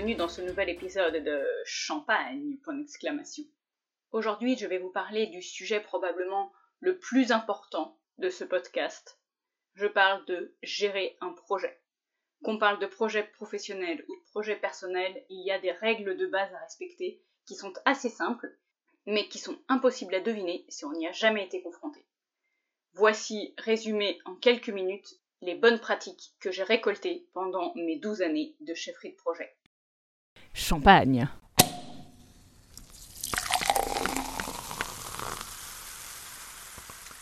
bienvenue dans ce nouvel épisode de Champagne. Aujourd'hui, je vais vous parler du sujet probablement le plus important de ce podcast. Je parle de gérer un projet. Qu'on parle de projet professionnel ou de projet personnel, il y a des règles de base à respecter qui sont assez simples, mais qui sont impossibles à deviner si on n'y a jamais été confronté. Voici résumé en quelques minutes les bonnes pratiques que j'ai récoltées pendant mes 12 années de chefferie de projet. Champagne.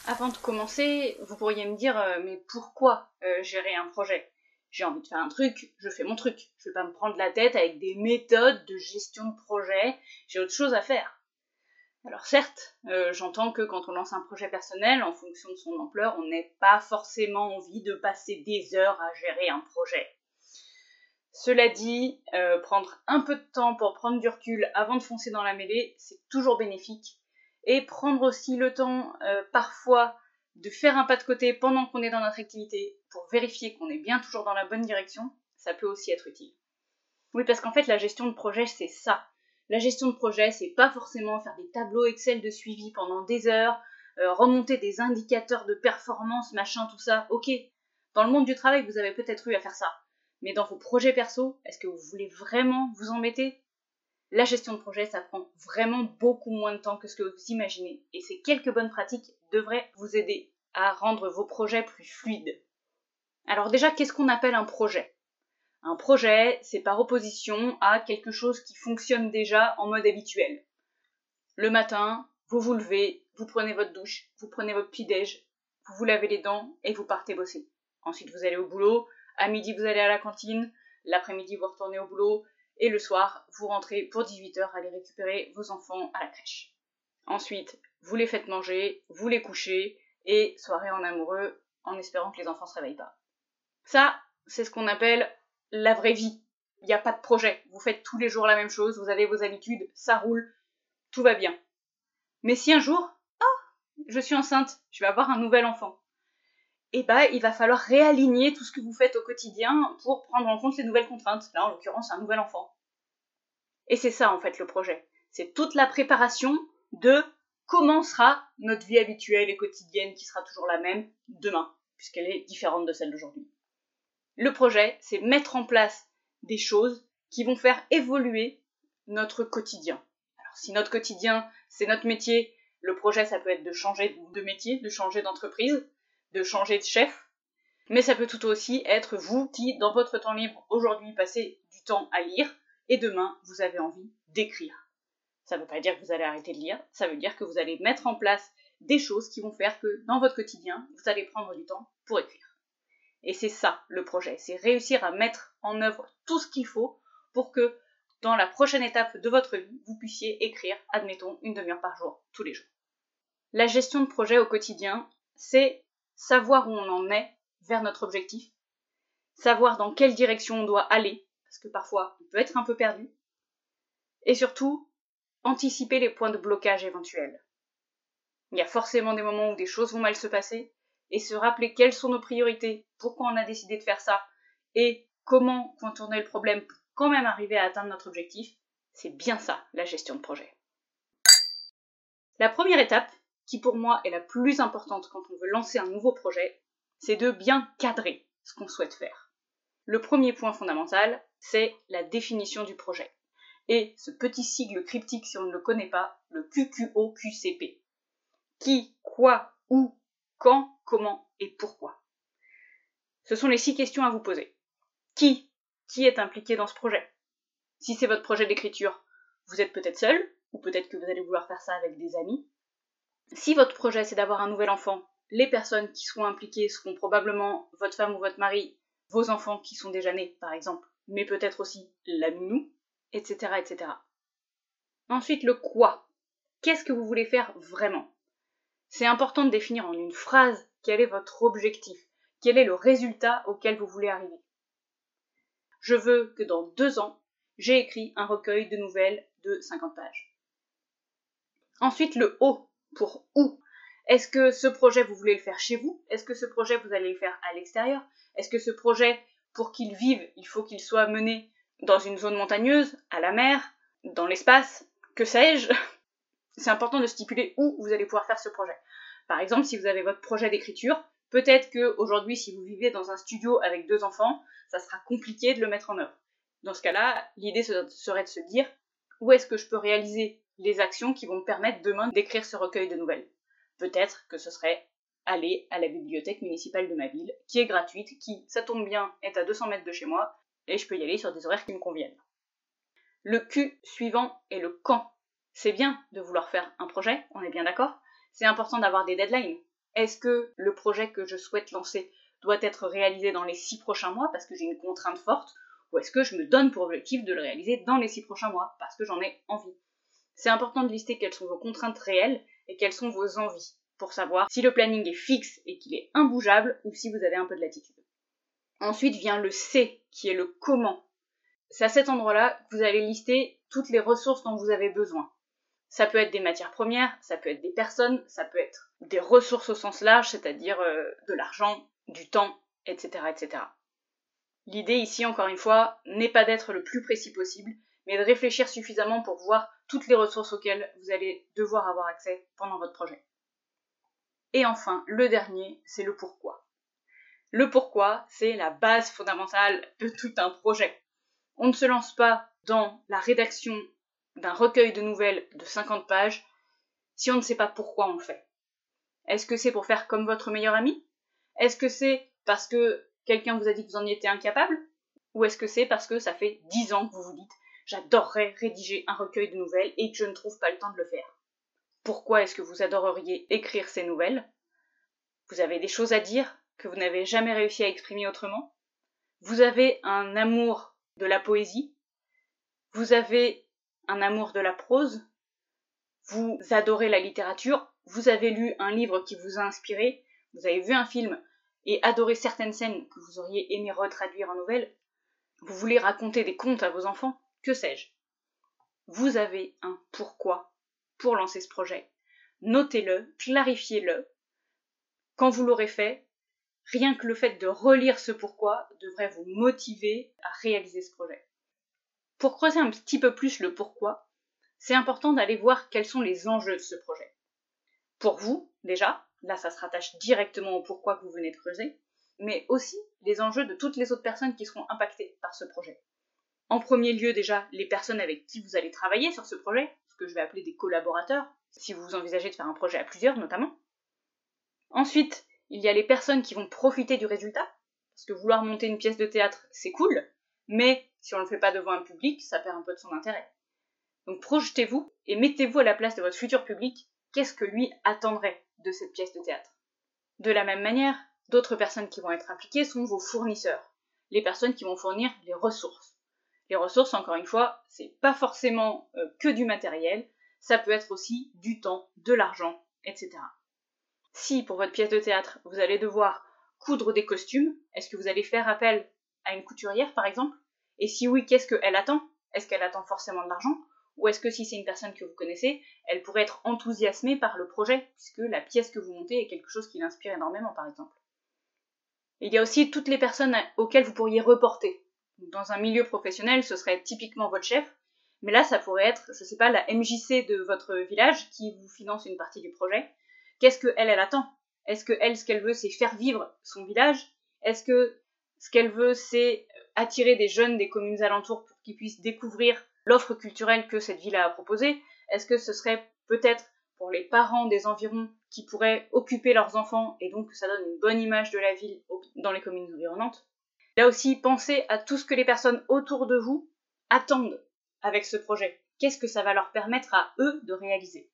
Avant de commencer, vous pourriez me dire euh, mais pourquoi euh, gérer un projet? J'ai envie de faire un truc, je fais mon truc. Je vais pas me prendre la tête avec des méthodes de gestion de projet, j'ai autre chose à faire. Alors certes, euh, j'entends que quand on lance un projet personnel, en fonction de son ampleur, on n'a pas forcément envie de passer des heures à gérer un projet. Cela dit, euh, prendre un peu de temps pour prendre du recul avant de foncer dans la mêlée, c'est toujours bénéfique. Et prendre aussi le temps, euh, parfois, de faire un pas de côté pendant qu'on est dans notre activité pour vérifier qu'on est bien toujours dans la bonne direction, ça peut aussi être utile. Oui, parce qu'en fait, la gestion de projet, c'est ça. La gestion de projet, c'est pas forcément faire des tableaux Excel de suivi pendant des heures, euh, remonter des indicateurs de performance, machin, tout ça. Ok, dans le monde du travail, vous avez peut-être eu à faire ça. Mais dans vos projets perso, est-ce que vous voulez vraiment vous embêter La gestion de projet, ça prend vraiment beaucoup moins de temps que ce que vous imaginez. Et ces quelques bonnes pratiques devraient vous aider à rendre vos projets plus fluides. Alors déjà, qu'est-ce qu'on appelle un projet? Un projet, c'est par opposition à quelque chose qui fonctionne déjà en mode habituel. Le matin, vous vous levez, vous prenez votre douche, vous prenez votre petit-déj, vous vous lavez les dents et vous partez bosser. Ensuite, vous allez au boulot, à midi, vous allez à la cantine, l'après-midi, vous retournez au boulot, et le soir, vous rentrez pour 18h aller récupérer vos enfants à la crèche. Ensuite, vous les faites manger, vous les couchez, et soirée en amoureux, en espérant que les enfants se réveillent pas. Ça, c'est ce qu'on appelle la vraie vie. Il n'y a pas de projet. Vous faites tous les jours la même chose, vous avez vos habitudes, ça roule, tout va bien. Mais si un jour, oh, je suis enceinte, je vais avoir un nouvel enfant, eh ben, il va falloir réaligner tout ce que vous faites au quotidien pour prendre en compte les nouvelles contraintes. Là, en l'occurrence, un nouvel enfant. Et c'est ça, en fait, le projet. C'est toute la préparation de comment sera notre vie habituelle et quotidienne qui sera toujours la même demain, puisqu'elle est différente de celle d'aujourd'hui. Le projet, c'est mettre en place des choses qui vont faire évoluer notre quotidien. Alors si notre quotidien, c'est notre métier, le projet, ça peut être de changer de métier, de changer d'entreprise, de changer de chef, mais ça peut tout aussi être vous qui, dans votre temps libre, aujourd'hui, passez du temps à lire, et demain, vous avez envie d'écrire. Ça ne veut pas dire que vous allez arrêter de lire, ça veut dire que vous allez mettre en place des choses qui vont faire que, dans votre quotidien, vous allez prendre du temps pour écrire. Et c'est ça le projet, c'est réussir à mettre en œuvre tout ce qu'il faut pour que dans la prochaine étape de votre vie, vous puissiez écrire, admettons, une demi-heure par jour, tous les jours. La gestion de projet au quotidien, c'est savoir où on en est vers notre objectif, savoir dans quelle direction on doit aller, parce que parfois on peut être un peu perdu, et surtout anticiper les points de blocage éventuels. Il y a forcément des moments où des choses vont mal se passer, et se rappeler quelles sont nos priorités, pourquoi on a décidé de faire ça et comment contourner le problème pour quand même arriver à atteindre notre objectif, c'est bien ça la gestion de projet. La première étape, qui pour moi est la plus importante quand on veut lancer un nouveau projet, c'est de bien cadrer ce qu'on souhaite faire. Le premier point fondamental, c'est la définition du projet. Et ce petit sigle cryptique, si on ne le connaît pas, le QQOQCP. Qui, quoi, où, quand, comment et pourquoi. Ce sont les six questions à vous poser. Qui Qui est impliqué dans ce projet? Si c'est votre projet d'écriture, vous êtes peut-être seul, ou peut-être que vous allez vouloir faire ça avec des amis. Si votre projet c'est d'avoir un nouvel enfant, les personnes qui seront impliquées seront probablement votre femme ou votre mari, vos enfants qui sont déjà nés par exemple, mais peut-être aussi la nounou, etc., etc. Ensuite, le quoi. Qu'est-ce que vous voulez faire vraiment? C'est important de définir en une phrase quel est votre objectif, quel est le résultat auquel vous voulez arriver. Je veux que dans deux ans, j'ai écrit un recueil de nouvelles de 50 pages. Ensuite, le O pour où? Est-ce que ce projet, vous voulez le faire chez vous? Est-ce que ce projet, vous allez le faire à l'extérieur? Est-ce que ce projet, pour qu'il vive, il faut qu'il soit mené dans une zone montagneuse, à la mer, dans l'espace, que sais-je? C'est important de stipuler où vous allez pouvoir faire ce projet. Par exemple, si vous avez votre projet d'écriture, peut-être que aujourd'hui, si vous vivez dans un studio avec deux enfants, ça sera compliqué de le mettre en œuvre. Dans ce cas-là, l'idée serait de se dire où est-ce que je peux réaliser les actions qui vont me permettre demain d'écrire ce recueil de nouvelles. Peut-être que ce serait aller à la bibliothèque municipale de ma ville, qui est gratuite, qui, ça tombe bien, est à 200 mètres de chez moi, et je peux y aller sur des horaires qui me conviennent. Le Q suivant est le quand. C'est bien de vouloir faire un projet, on est bien d'accord. C'est important d'avoir des deadlines. Est-ce que le projet que je souhaite lancer doit être réalisé dans les six prochains mois parce que j'ai une contrainte forte, ou est-ce que je me donne pour objectif de le réaliser dans les six prochains mois parce que j'en ai envie? C'est important de lister quelles sont vos contraintes réelles et quelles sont vos envies pour savoir si le planning est fixe et qu'il est imbougeable ou si vous avez un peu de latitude. Ensuite vient le C qui est le comment. C'est à cet endroit-là que vous allez lister toutes les ressources dont vous avez besoin. Ça peut être des matières premières, ça peut être des personnes, ça peut être des ressources au sens large, c'est-à-dire euh, de l'argent, du temps, etc., etc. L'idée ici, encore une fois, n'est pas d'être le plus précis possible, mais de réfléchir suffisamment pour voir toutes les ressources auxquelles vous allez devoir avoir accès pendant votre projet. Et enfin, le dernier, c'est le pourquoi. Le pourquoi, c'est la base fondamentale de tout un projet. On ne se lance pas dans la rédaction d'un recueil de nouvelles de 50 pages si on ne sait pas pourquoi on le fait. Est-ce que c'est pour faire comme votre meilleur ami? Est-ce que c'est parce que quelqu'un vous a dit que vous en étiez incapable? Ou est-ce que c'est parce que ça fait 10 ans que vous vous dites j'adorerais rédiger un recueil de nouvelles et que je ne trouve pas le temps de le faire. Pourquoi est-ce que vous adoreriez écrire ces nouvelles? Vous avez des choses à dire que vous n'avez jamais réussi à exprimer autrement? Vous avez un amour de la poésie? Vous avez un amour de la prose, vous adorez la littérature, vous avez lu un livre qui vous a inspiré, vous avez vu un film et adoré certaines scènes que vous auriez aimé retraduire en nouvelle, vous voulez raconter des contes à vos enfants, que sais-je? Vous avez un pourquoi pour lancer ce projet. Notez-le, clarifiez-le. Quand vous l'aurez fait, rien que le fait de relire ce pourquoi devrait vous motiver à réaliser ce projet. Pour creuser un petit peu plus le pourquoi, c'est important d'aller voir quels sont les enjeux de ce projet. Pour vous, déjà, là ça se rattache directement au pourquoi que vous venez de creuser, mais aussi les enjeux de toutes les autres personnes qui seront impactées par ce projet. En premier lieu déjà, les personnes avec qui vous allez travailler sur ce projet, ce que je vais appeler des collaborateurs, si vous envisagez de faire un projet à plusieurs notamment. Ensuite, il y a les personnes qui vont profiter du résultat, parce que vouloir monter une pièce de théâtre, c'est cool, mais si on ne le fait pas devant un public, ça perd un peu de son intérêt. Donc projetez-vous et mettez-vous à la place de votre futur public. Qu'est-ce que lui attendrait de cette pièce de théâtre? De la même manière, d'autres personnes qui vont être impliquées sont vos fournisseurs, les personnes qui vont fournir les ressources. Les ressources, encore une fois, c'est pas forcément euh, que du matériel, ça peut être aussi du temps, de l'argent, etc. Si pour votre pièce de théâtre, vous allez devoir coudre des costumes, est-ce que vous allez faire appel à une couturière par exemple? Et si oui, qu'est-ce qu'elle attend? Est-ce qu'elle attend forcément de l'argent? Ou est-ce que si c'est une personne que vous connaissez, elle pourrait être enthousiasmée par le projet, puisque la pièce que vous montez est quelque chose qui l'inspire énormément, par exemple? Il y a aussi toutes les personnes auxquelles vous pourriez reporter. Dans un milieu professionnel, ce serait typiquement votre chef, mais là, ça pourrait être, je sais pas, la MJC de votre village qui vous finance une partie du projet. Qu'est-ce qu'elle, elle attend? Est-ce que elle, ce qu'elle veut, c'est faire vivre son village? Est-ce que ce qu'elle veut, c'est attirer des jeunes des communes alentours pour qu'ils puissent découvrir l'offre culturelle que cette ville a à proposer? Est-ce que ce serait peut-être pour les parents des environs qui pourraient occuper leurs enfants et donc que ça donne une bonne image de la ville dans les communes environnantes? Là aussi, pensez à tout ce que les personnes autour de vous attendent avec ce projet. Qu'est-ce que ça va leur permettre à eux de réaliser?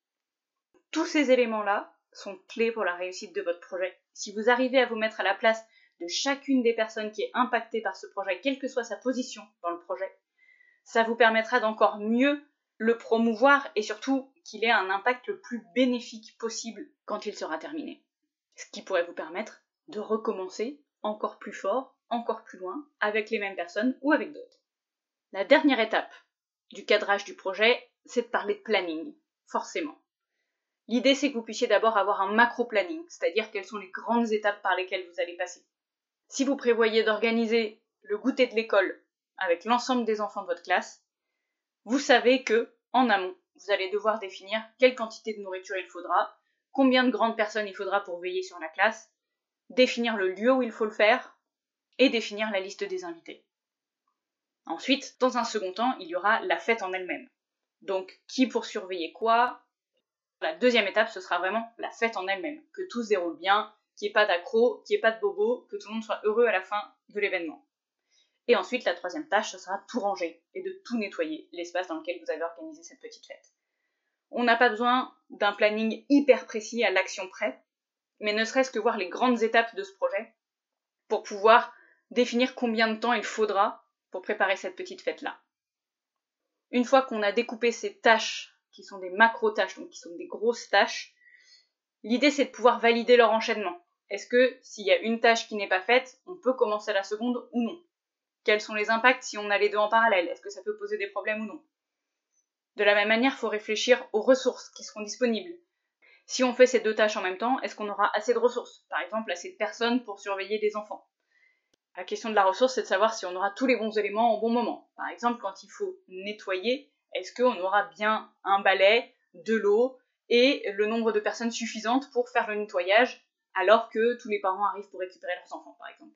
Tous ces éléments-là sont clés pour la réussite de votre projet. Si vous arrivez à vous mettre à la place de chacune des personnes qui est impactée par ce projet, quelle que soit sa position dans le projet, ça vous permettra d'encore mieux le promouvoir et surtout qu'il ait un impact le plus bénéfique possible quand il sera terminé. Ce qui pourrait vous permettre de recommencer encore plus fort, encore plus loin, avec les mêmes personnes ou avec d'autres. La dernière étape du cadrage du projet, c'est de parler de planning, forcément. L'idée, c'est que vous puissiez d'abord avoir un macro-planning, c'est-à-dire quelles sont les grandes étapes par lesquelles vous allez passer. Si vous prévoyez d'organiser le goûter de l'école avec l'ensemble des enfants de votre classe, vous savez que, en amont, vous allez devoir définir quelle quantité de nourriture il faudra, combien de grandes personnes il faudra pour veiller sur la classe, définir le lieu où il faut le faire, et définir la liste des invités. Ensuite, dans un second temps, il y aura la fête en elle-même. Donc, qui pour surveiller quoi? La deuxième étape, ce sera vraiment la fête en elle-même. Que tout se déroule bien, qu'il n'y ait pas d'accro, qu'il n'y ait pas de bobo, que tout le monde soit heureux à la fin de l'événement. Et ensuite, la troisième tâche, ce sera tout ranger et de tout nettoyer, l'espace dans lequel vous avez organisé cette petite fête. On n'a pas besoin d'un planning hyper précis à l'action près, mais ne serait-ce que voir les grandes étapes de ce projet pour pouvoir définir combien de temps il faudra pour préparer cette petite fête-là. Une fois qu'on a découpé ces tâches, qui sont des macro-tâches, donc qui sont des grosses tâches, l'idée c'est de pouvoir valider leur enchaînement. Est-ce que s'il y a une tâche qui n'est pas faite, on peut commencer la seconde ou non? Quels sont les impacts si on a les deux en parallèle? Est-ce que ça peut poser des problèmes ou non? De la même manière, il faut réfléchir aux ressources qui seront disponibles. Si on fait ces deux tâches en même temps, est-ce qu'on aura assez de ressources? Par exemple, assez de personnes pour surveiller des enfants. La question de la ressource, c'est de savoir si on aura tous les bons éléments au bon moment. Par exemple, quand il faut nettoyer, est-ce qu'on aura bien un balai, de l'eau et le nombre de personnes suffisantes pour faire le nettoyage alors que tous les parents arrivent pour récupérer leurs enfants, par exemple?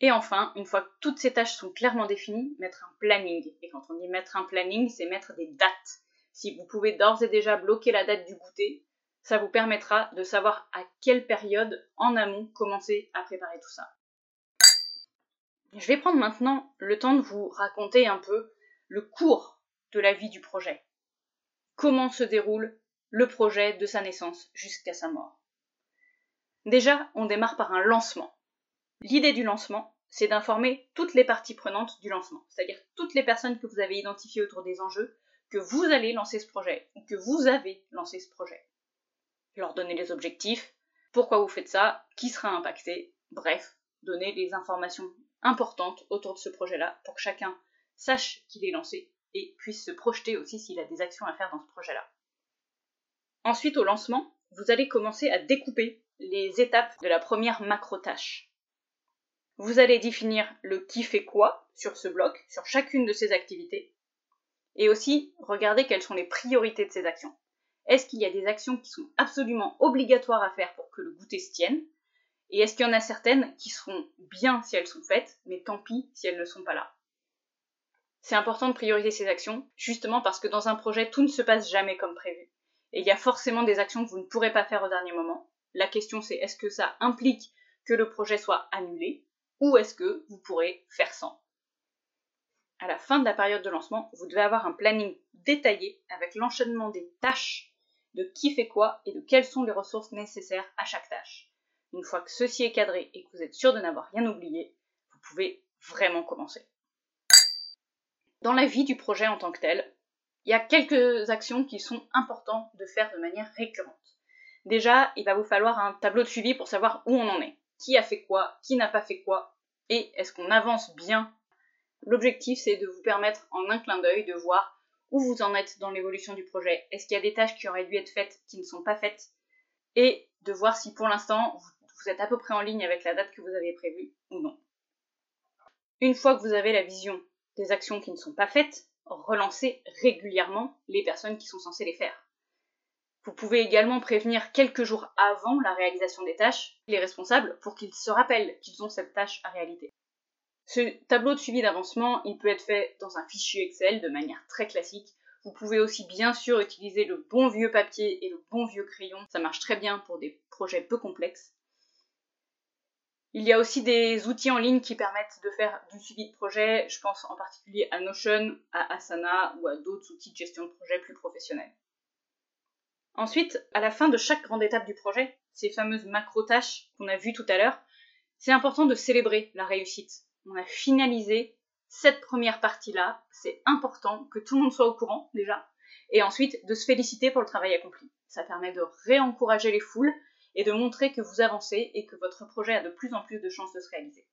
Et enfin, une fois que toutes ces tâches sont clairement définies, mettre un planning. Et quand on dit mettre un planning, c'est mettre des dates. Si vous pouvez d'ores et déjà bloquer la date du goûter, ça vous permettra de savoir à quelle période en amont commencer à préparer tout ça. Je vais prendre maintenant le temps de vous raconter un peu le cours de la vie du projet. Comment se déroule le projet de sa naissance jusqu'à sa mort. Déjà, on démarre par un lancement. L'idée du lancement, c'est d'informer toutes les parties prenantes du lancement, c'est-à-dire toutes les personnes que vous avez identifiées autour des enjeux, que vous allez lancer ce projet ou que vous avez lancé ce projet. Leur donner les objectifs, pourquoi vous faites ça, qui sera impacté, bref, donner les informations importantes autour de ce projet-là pour que chacun sache qu'il est lancé et puisse se projeter aussi s'il a des actions à faire dans ce projet-là. Ensuite, au lancement, vous allez commencer à découper les étapes de la première macro-tâche. Vous allez définir le qui fait quoi sur ce bloc, sur chacune de ces activités, et aussi regarder quelles sont les priorités de ces actions. Est-ce qu'il y a des actions qui sont absolument obligatoires à faire pour que le goûter se tienne? Et est-ce qu'il y en a certaines qui seront bien si elles sont faites, mais tant pis si elles ne sont pas là? C'est important de prioriser ces actions, justement parce que dans un projet, tout ne se passe jamais comme prévu. Et il y a forcément des actions que vous ne pourrez pas faire au dernier moment. La question c'est est-ce que ça implique que le projet soit annulé ou est-ce que vous pourrez faire sans? À la fin de la période de lancement, vous devez avoir un planning détaillé avec l'enchaînement des tâches, de qui fait quoi et de quelles sont les ressources nécessaires à chaque tâche. Une fois que ceci est cadré et que vous êtes sûr de n'avoir rien oublié, vous pouvez vraiment commencer. Dans la vie du projet en tant que tel, il y a quelques actions qui sont importantes de faire de manière récurrente. Déjà, il va vous falloir un tableau de suivi pour savoir où on en est qui a fait quoi, qui n'a pas fait quoi, et est-ce qu'on avance bien? L'objectif, c'est de vous permettre en un clin d'œil de voir où vous en êtes dans l'évolution du projet. Est-ce qu'il y a des tâches qui auraient dû être faites qui ne sont pas faites? Et de voir si pour l'instant vous êtes à peu près en ligne avec la date que vous avez prévue ou non. Une fois que vous avez la vision des actions qui ne sont pas faites, relancez régulièrement les personnes qui sont censées les faire. Vous pouvez également prévenir quelques jours avant la réalisation des tâches les responsables pour qu'ils se rappellent qu'ils ont cette tâche à réaliser. Ce tableau de suivi d'avancement, il peut être fait dans un fichier Excel de manière très classique. Vous pouvez aussi bien sûr utiliser le bon vieux papier et le bon vieux crayon. Ça marche très bien pour des projets peu complexes. Il y a aussi des outils en ligne qui permettent de faire du suivi de projet. Je pense en particulier à Notion, à Asana ou à d'autres outils de gestion de projet plus professionnels. Ensuite, à la fin de chaque grande étape du projet, ces fameuses macro-tâches qu'on a vues tout à l'heure, c'est important de célébrer la réussite. On a finalisé cette première partie-là, c'est important que tout le monde soit au courant déjà, et ensuite de se féliciter pour le travail accompli. Ça permet de réencourager les foules et de montrer que vous avancez et que votre projet a de plus en plus de chances de se réaliser.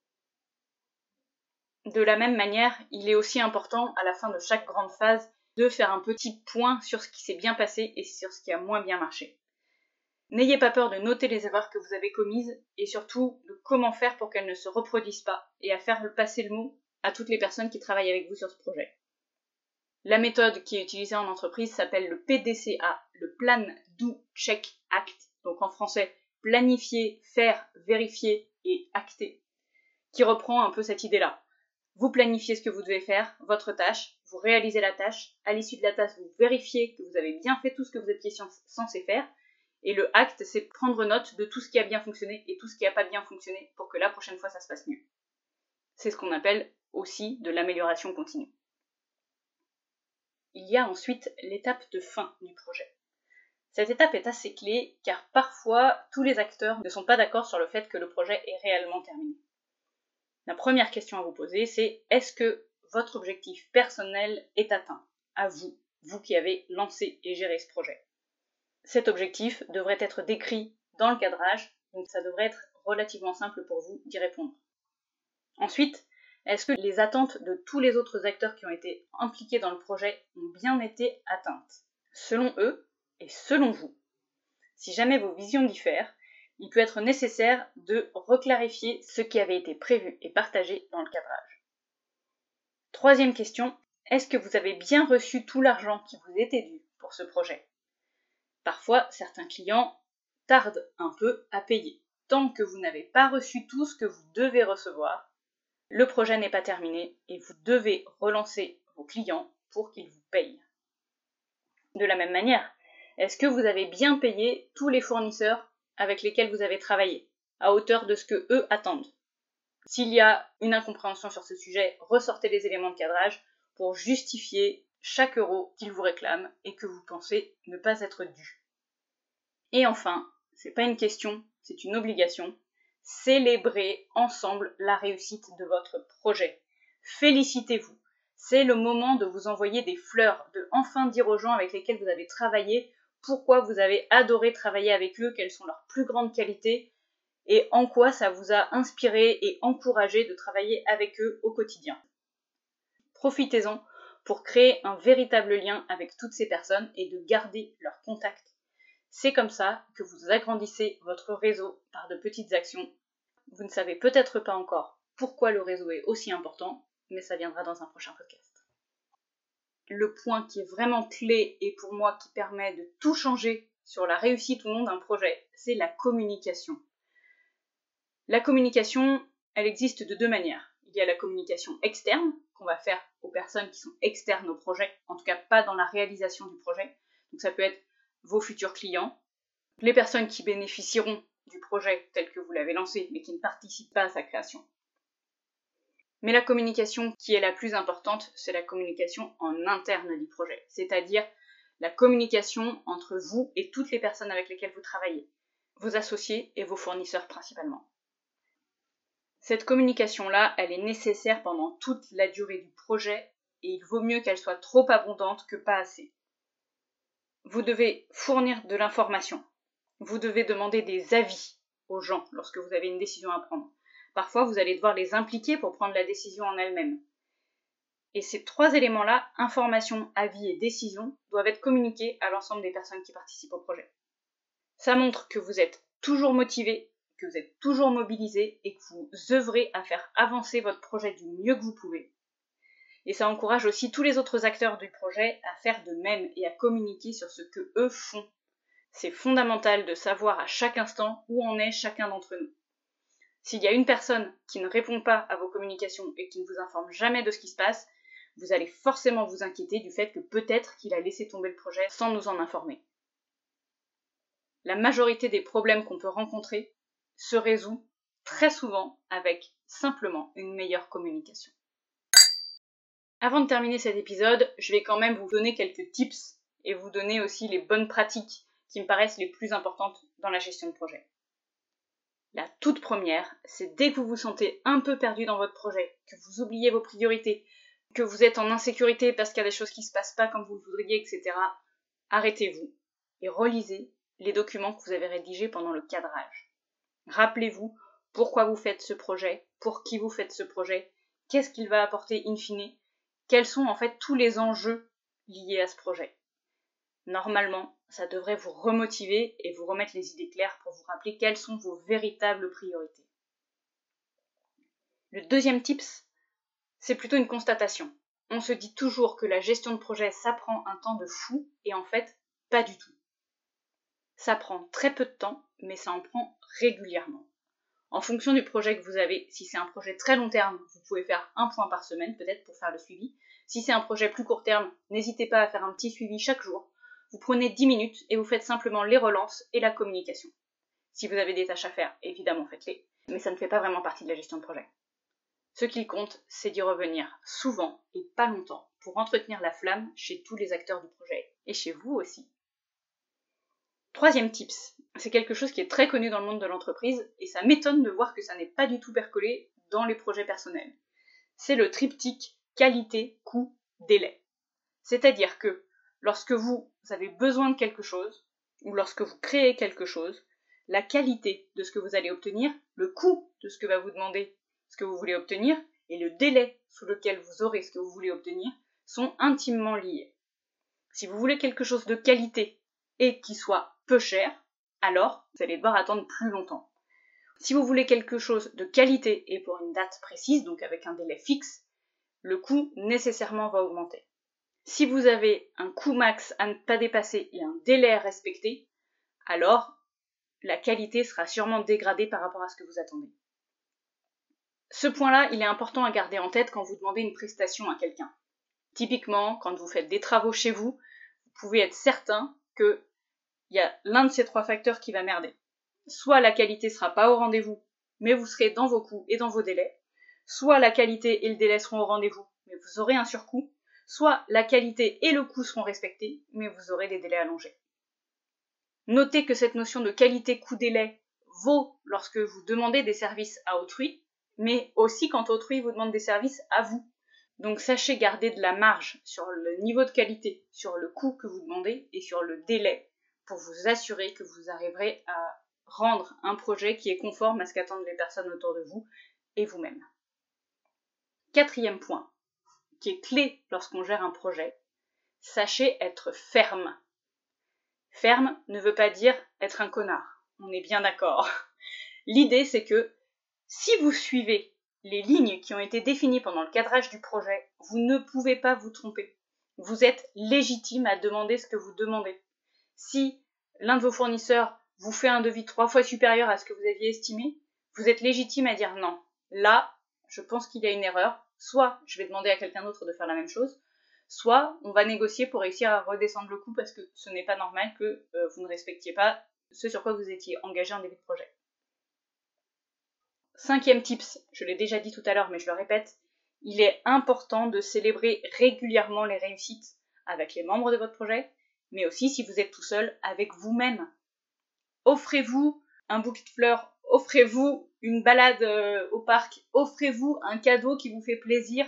De la même manière, il est aussi important à la fin de chaque grande phase de faire un petit point sur ce qui s'est bien passé et sur ce qui a moins bien marché. N'ayez pas peur de noter les erreurs que vous avez commises et surtout de comment faire pour qu'elles ne se reproduisent pas et à faire passer le mot à toutes les personnes qui travaillent avec vous sur ce projet. La méthode qui est utilisée en entreprise s'appelle le PDCA, le Plan Do Check Act, donc en français planifier, faire, vérifier et acter, qui reprend un peu cette idée-là. Vous planifiez ce que vous devez faire, votre tâche, vous réalisez la tâche, à l'issue de la tâche, vous vérifiez que vous avez bien fait tout ce que vous étiez censé faire, et le acte, c'est prendre note de tout ce qui a bien fonctionné et tout ce qui n'a pas bien fonctionné pour que la prochaine fois ça se passe mieux. C'est ce qu'on appelle aussi de l'amélioration continue. Il y a ensuite l'étape de fin du projet. Cette étape est assez clé car parfois tous les acteurs ne sont pas d'accord sur le fait que le projet est réellement terminé. La première question à vous poser, c'est est-ce que votre objectif personnel est atteint? À vous, vous qui avez lancé et géré ce projet. Cet objectif devrait être décrit dans le cadrage, donc ça devrait être relativement simple pour vous d'y répondre. Ensuite, est-ce que les attentes de tous les autres acteurs qui ont été impliqués dans le projet ont bien été atteintes? Selon eux et selon vous. Si jamais vos visions diffèrent, il peut être nécessaire de reclarifier ce qui avait été prévu et partagé dans le cadrage. Troisième question, est-ce que vous avez bien reçu tout l'argent qui vous était dû pour ce projet? Parfois, certains clients tardent un peu à payer. Tant que vous n'avez pas reçu tout ce que vous devez recevoir, le projet n'est pas terminé et vous devez relancer vos clients pour qu'ils vous payent. De la même manière, est-ce que vous avez bien payé tous les fournisseurs avec lesquels vous avez travaillé, à hauteur de ce que eux attendent? S'il y a une incompréhension sur ce sujet, ressortez les éléments de cadrage pour justifier chaque euro qu'ils vous réclament et que vous pensez ne pas être dû. Et enfin, c'est pas une question, c'est une obligation. Célébrez ensemble la réussite de votre projet. Félicitez-vous. C'est le moment de vous envoyer des fleurs, de enfin dire aux gens avec lesquels vous avez travaillé pourquoi vous avez adoré travailler avec eux, quelles sont leurs plus grandes qualités et en quoi ça vous a inspiré et encouragé de travailler avec eux au quotidien. Profitez-en pour créer un véritable lien avec toutes ces personnes et de garder leur contact. C'est comme ça que vous agrandissez votre réseau par de petites actions. Vous ne savez peut-être pas encore pourquoi le réseau est aussi important, mais ça viendra dans un prochain podcast. Le point qui est vraiment clé et pour moi qui permet de tout changer sur la réussite ou non d'un projet, c'est la communication. La communication, elle existe de deux manières. Il y a la communication externe, qu'on va faire aux personnes qui sont externes au projet, en tout cas pas dans la réalisation du projet. Donc ça peut être vos futurs clients, les personnes qui bénéficieront du projet tel que vous l'avez lancé mais qui ne participent pas à sa création. Mais la communication qui est la plus importante, c'est la communication en interne du projet, c'est-à-dire la communication entre vous et toutes les personnes avec lesquelles vous travaillez, vos associés et vos fournisseurs principalement. Cette communication-là, elle est nécessaire pendant toute la durée du projet et il vaut mieux qu'elle soit trop abondante que pas assez. Vous devez fournir de l'information. Vous devez demander des avis aux gens lorsque vous avez une décision à prendre. Parfois, vous allez devoir les impliquer pour prendre la décision en elle-même. Et ces trois éléments-là, information, avis et décision, doivent être communiqués à l'ensemble des personnes qui participent au projet. Ça montre que vous êtes toujours motivé que vous êtes toujours mobilisé et que vous œuvrez à faire avancer votre projet du mieux que vous pouvez. Et ça encourage aussi tous les autres acteurs du projet à faire de même et à communiquer sur ce que eux font. C'est fondamental de savoir à chaque instant où en est chacun d'entre nous. S'il y a une personne qui ne répond pas à vos communications et qui ne vous informe jamais de ce qui se passe, vous allez forcément vous inquiéter du fait que peut-être qu'il a laissé tomber le projet sans nous en informer. La majorité des problèmes qu'on peut rencontrer se résout très souvent avec simplement une meilleure communication. Avant de terminer cet épisode, je vais quand même vous donner quelques tips et vous donner aussi les bonnes pratiques qui me paraissent les plus importantes dans la gestion de projet. La toute première, c'est dès que vous vous sentez un peu perdu dans votre projet, que vous oubliez vos priorités, que vous êtes en insécurité parce qu'il y a des choses qui ne se passent pas comme vous le voudriez, etc., arrêtez-vous et relisez les documents que vous avez rédigés pendant le cadrage. Rappelez-vous pourquoi vous faites ce projet, pour qui vous faites ce projet, qu'est-ce qu'il va apporter in fine, quels sont en fait tous les enjeux liés à ce projet. Normalement, ça devrait vous remotiver et vous remettre les idées claires pour vous rappeler quelles sont vos véritables priorités. Le deuxième tips, c'est plutôt une constatation. On se dit toujours que la gestion de projet, ça prend un temps de fou, et en fait, pas du tout. Ça prend très peu de temps, mais ça en prend régulièrement. En fonction du projet que vous avez, si c'est un projet très long terme, vous pouvez faire un point par semaine peut-être pour faire le suivi. Si c'est un projet plus court terme, n'hésitez pas à faire un petit suivi chaque jour. Vous prenez 10 minutes et vous faites simplement les relances et la communication. Si vous avez des tâches à faire, évidemment faites-les, mais ça ne fait pas vraiment partie de la gestion de projet. Ce qu'il compte, c'est d'y revenir souvent et pas longtemps pour entretenir la flamme chez tous les acteurs du projet et chez vous aussi. Troisième tips, c'est quelque chose qui est très connu dans le monde de l'entreprise et ça m'étonne de voir que ça n'est pas du tout percolé dans les projets personnels. C'est le triptyque qualité, coût, délai. C'est-à-dire que lorsque vous avez besoin de quelque chose ou lorsque vous créez quelque chose, la qualité de ce que vous allez obtenir, le coût de ce que va vous demander ce que vous voulez obtenir et le délai sous lequel vous aurez ce que vous voulez obtenir sont intimement liés. Si vous voulez quelque chose de qualité et qui soit peu cher, alors vous allez devoir attendre plus longtemps. Si vous voulez quelque chose de qualité et pour une date précise, donc avec un délai fixe, le coût nécessairement va augmenter. Si vous avez un coût max à ne pas dépasser et un délai à respecter, alors la qualité sera sûrement dégradée par rapport à ce que vous attendez. Ce point-là, il est important à garder en tête quand vous demandez une prestation à quelqu'un. Typiquement, quand vous faites des travaux chez vous, vous pouvez être certain qu'il y a l'un de ces trois facteurs qui va merder. Soit la qualité sera pas au rendez-vous, mais vous serez dans vos coûts et dans vos délais. Soit la qualité et le délai seront au rendez-vous, mais vous aurez un surcoût. Soit la qualité et le coût seront respectés, mais vous aurez des délais allongés. Notez que cette notion de qualité-coût-délai vaut lorsque vous demandez des services à autrui, mais aussi quand autrui vous demande des services à vous. Donc sachez garder de la marge sur le niveau de qualité, sur le coût que vous demandez et sur le délai pour vous assurer que vous arriverez à rendre un projet qui est conforme à ce qu'attendent les personnes autour de vous et vous-même. Quatrième point, qui est clé lorsqu'on gère un projet, sachez être ferme. Ferme ne veut pas dire être un connard, on est bien d'accord. L'idée c'est que si vous suivez les lignes qui ont été définies pendant le cadrage du projet, vous ne pouvez pas vous tromper. Vous êtes légitime à demander ce que vous demandez. Si l'un de vos fournisseurs vous fait un devis trois fois supérieur à ce que vous aviez estimé, vous êtes légitime à dire non. Là, je pense qu'il y a une erreur. Soit je vais demander à quelqu'un d'autre de faire la même chose, soit on va négocier pour réussir à redescendre le coût parce que ce n'est pas normal que euh, vous ne respectiez pas ce sur quoi vous étiez engagé en début de projet. Cinquième tips, je l'ai déjà dit tout à l'heure, mais je le répète, il est important de célébrer régulièrement les réussites avec les membres de votre projet, mais aussi si vous êtes tout seul avec vous-même. Offrez-vous un bouquet de fleurs, offrez-vous une balade euh, au parc, offrez-vous un cadeau qui vous fait plaisir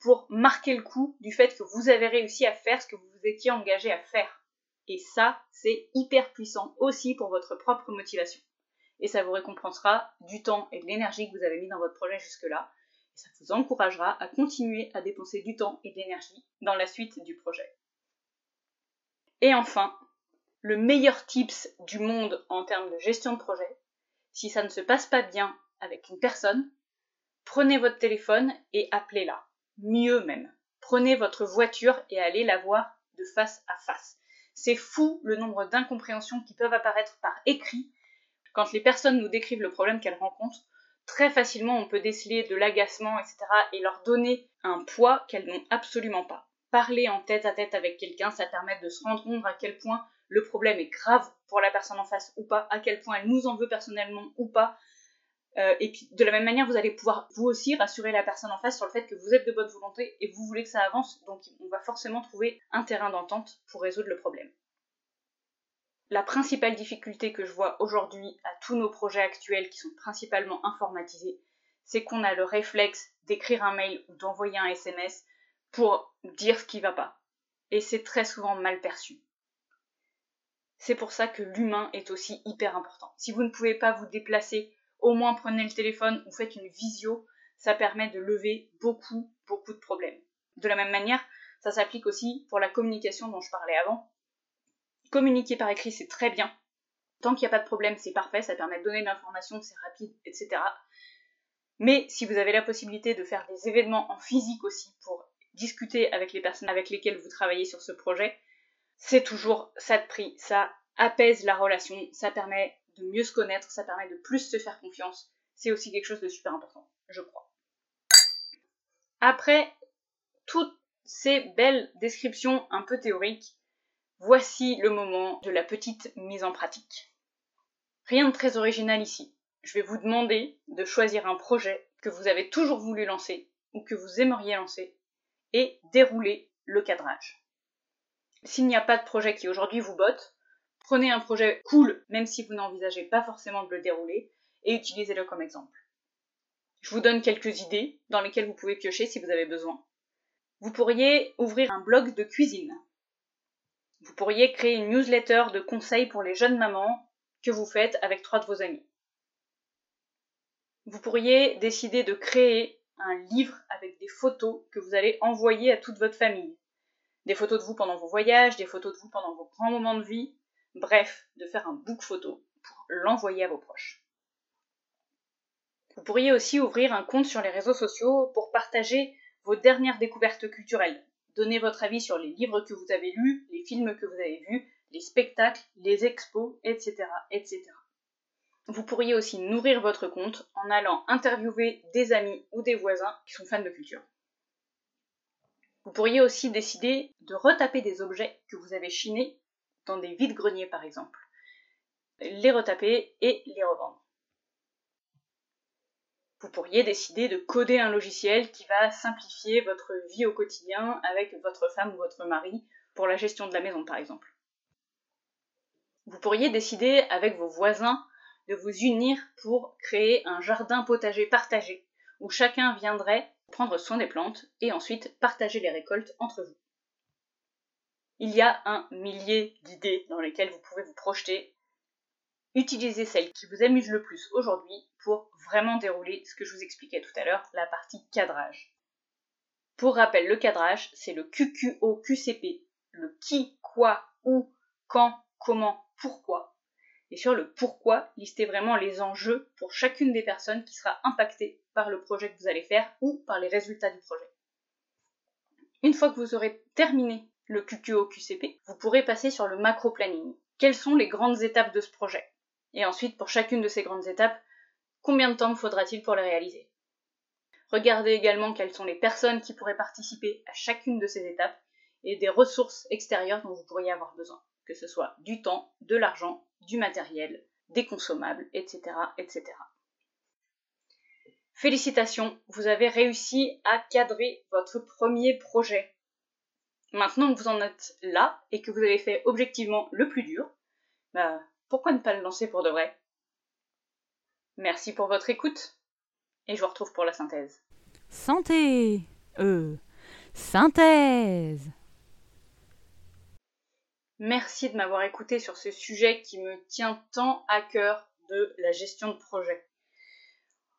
pour marquer le coup du fait que vous avez réussi à faire ce que vous vous étiez engagé à faire. Et ça, c'est hyper puissant aussi pour votre propre motivation et ça vous récompensera du temps et de l'énergie que vous avez mis dans votre projet jusque-là. Et ça vous encouragera à continuer à dépenser du temps et de l'énergie dans la suite du projet. Et enfin, le meilleur tips du monde en termes de gestion de projet, si ça ne se passe pas bien avec une personne, prenez votre téléphone et appelez-la. Mieux même, prenez votre voiture et allez la voir de face à face. C'est fou le nombre d'incompréhensions qui peuvent apparaître par écrit quand les personnes nous décrivent le problème qu'elles rencontrent, très facilement on peut déceler de l'agacement, etc. et leur donner un poids qu'elles n'ont absolument pas. Parler en tête à tête avec quelqu'un, ça permet de se rendre compte à quel point le problème est grave pour la personne en face ou pas, à quel point elle nous en veut personnellement ou pas. Euh, et puis de la même manière, vous allez pouvoir vous aussi rassurer la personne en face sur le fait que vous êtes de bonne volonté et vous voulez que ça avance, donc on va forcément trouver un terrain d'entente pour résoudre le problème. La principale difficulté que je vois aujourd'hui à tous nos projets actuels qui sont principalement informatisés, c'est qu'on a le réflexe d'écrire un mail ou d'envoyer un SMS pour dire ce qui va pas. Et c'est très souvent mal perçu. C'est pour ça que l'humain est aussi hyper important. Si vous ne pouvez pas vous déplacer, au moins prenez le téléphone ou faites une visio, ça permet de lever beaucoup, beaucoup de problèmes. De la même manière, ça s'applique aussi pour la communication dont je parlais avant Communiquer par écrit, c'est très bien. Tant qu'il n'y a pas de problème, c'est parfait, ça permet de donner de l'information, c'est rapide, etc. Mais si vous avez la possibilité de faire des événements en physique aussi pour discuter avec les personnes avec lesquelles vous travaillez sur ce projet, c'est toujours ça de prix. Ça apaise la relation, ça permet de mieux se connaître, ça permet de plus se faire confiance. C'est aussi quelque chose de super important, je crois. Après toutes ces belles descriptions un peu théoriques, voici le moment de la petite mise en pratique. Rien de très original ici. Je vais vous demander de choisir un projet que vous avez toujours voulu lancer ou que vous aimeriez lancer et dérouler le cadrage. S'il n'y a pas de projet qui aujourd'hui vous botte, prenez un projet cool, même si vous n'envisagez pas forcément de le dérouler, et utilisez-le comme exemple. Je vous donne quelques idées dans lesquelles vous pouvez piocher si vous avez besoin. Vous pourriez ouvrir un blog de cuisine. Vous pourriez créer une newsletter de conseils pour les jeunes mamans que vous faites avec trois de vos amis. Vous pourriez décider de créer un livre avec des photos que vous allez envoyer à toute votre famille. Des photos de vous pendant vos voyages, des photos de vous pendant vos grands moments de vie, bref, de faire un book photo pour l'envoyer à vos proches. Vous pourriez aussi ouvrir un compte sur les réseaux sociaux pour partager vos dernières découvertes culturelles. Donnez votre avis sur les livres que vous avez lus, les films que vous avez vus, les spectacles, les expos, etc., etc. Vous pourriez aussi nourrir votre compte en allant interviewer des amis ou des voisins qui sont fans de culture. Vous pourriez aussi décider de retaper des objets que vous avez chinés dans des vides-greniers par exemple. Les retaper et les revendre. Vous pourriez décider de coder un logiciel qui va simplifier votre vie au quotidien avec votre femme ou votre mari pour la gestion de la maison par exemple. Vous pourriez décider avec vos voisins de vous unir pour créer un jardin potager partagé, où chacun viendrait prendre soin des plantes et ensuite partager les récoltes entre vous. Il y a un millier d'idées dans lesquelles vous pouvez vous projeter. Utilisez celle qui vous amuse le plus aujourd'hui pour vraiment dérouler ce que je vous expliquais tout à l'heure, la partie cadrage. Pour rappel, le cadrage, c'est le QQO-QCP, le qui, quoi, où, quand, comment, pourquoi, et sur le pourquoi, listez vraiment les enjeux pour chacune des personnes qui sera impactée par le projet que vous allez faire ou par les résultats du projet. Une fois que vous aurez terminé le QQO-QCP, vous pourrez passer sur le macro-planning. Quelles sont les grandes étapes de ce projet? Et ensuite, pour chacune de ces grandes étapes, combien de temps faudra-t-il pour les réaliser? Regardez également quelles sont les personnes qui pourraient participer à chacune de ces étapes et des ressources extérieures dont vous pourriez avoir besoin, que ce soit du temps, de l'argent du matériel, des consommables, etc., etc. Félicitations, vous avez réussi à cadrer votre premier projet. Maintenant que vous en êtes là et que vous avez fait objectivement le plus dur, bah, pourquoi ne pas le lancer pour de vrai? Merci pour votre écoute et je vous retrouve pour la synthèse. Santé Euh. Synthèse Merci de m'avoir écouté sur ce sujet qui me tient tant à cœur de la gestion de projet.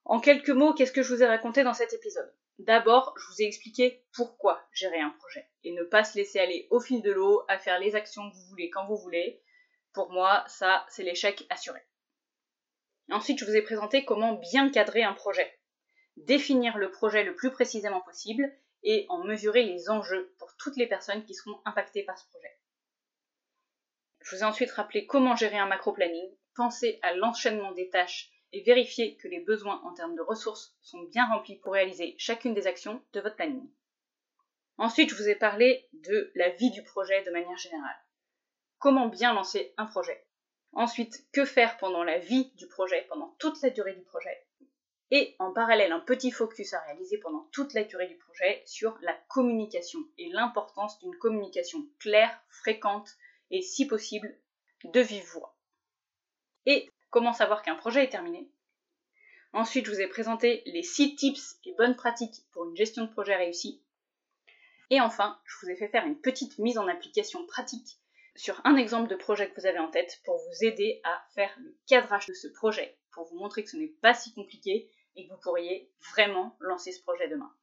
En quelques mots, qu'est-ce que je vous ai raconté dans cet épisode? D'abord, je vous ai expliqué pourquoi gérer un projet et ne pas se laisser aller au fil de l'eau à faire les actions que vous voulez quand vous voulez. Pour moi, ça, c'est l'échec assuré. Ensuite, je vous ai présenté comment bien cadrer un projet, définir le projet le plus précisément possible et en mesurer les enjeux pour toutes les personnes qui seront impactées par ce projet. Je vous ai ensuite rappelé comment gérer un macro-planning, penser à l'enchaînement des tâches et vérifier que les besoins en termes de ressources sont bien remplis pour réaliser chacune des actions de votre planning. Ensuite, je vous ai parlé de la vie du projet de manière générale. Comment bien lancer un projet. Ensuite, que faire pendant la vie du projet, pendant toute la durée du projet. Et en parallèle, un petit focus à réaliser pendant toute la durée du projet sur la communication et l'importance d'une communication claire, fréquente et si possible de vive voix. Et comment savoir qu'un projet est terminé? Ensuite, je vous ai présenté les 6 tips et bonnes pratiques pour une gestion de projet réussie. Et enfin, je vous ai fait faire une petite mise en application pratique sur un exemple de projet que vous avez en tête pour vous aider à faire le cadrage de ce projet, pour vous montrer que ce n'est pas si compliqué et que vous pourriez vraiment lancer ce projet demain.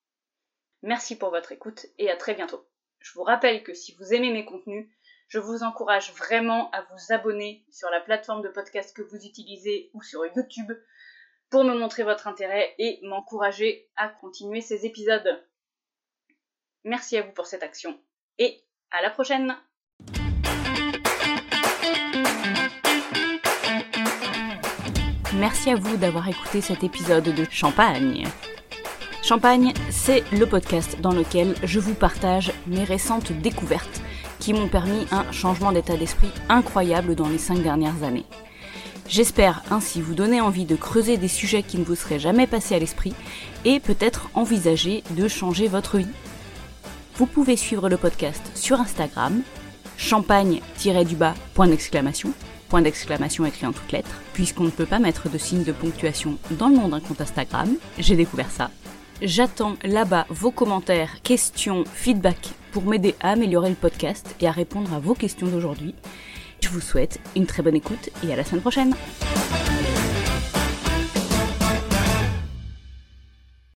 Merci pour votre écoute et à très bientôt. Je vous rappelle que si vous aimez mes contenus, Je vous encourage vraiment à vous abonner sur la plateforme de podcast que vous utilisez ou sur YouTube pour me montrer votre intérêt et m'encourager à continuer ces épisodes. Merci à vous pour cette action et à la prochaine Merci à vous d'avoir écouté cet épisode de Champagne. Champagne, c'est le podcast dans lequel je vous partage mes récentes découvertes qui m'ont permis un changement d'état d'esprit incroyable dans les cinq dernières années. J'espère ainsi vous donner envie de creuser des sujets qui ne vous seraient jamais passés à l'esprit et peut-être envisager de changer votre vie. Vous pouvez suivre le podcast sur Instagram, champagne-du-bas, point d'exclamation, point d'exclamation écrit en toutes lettres, puisqu'on ne peut pas mettre de signe de ponctuation dans le nom d'un compte Instagram, j'ai découvert ça. J'attends là-bas vos commentaires, questions, feedback pour m'aider à améliorer le podcast et à répondre à vos questions d'aujourd'hui. Je vous souhaite une très bonne écoute et à la semaine prochaine.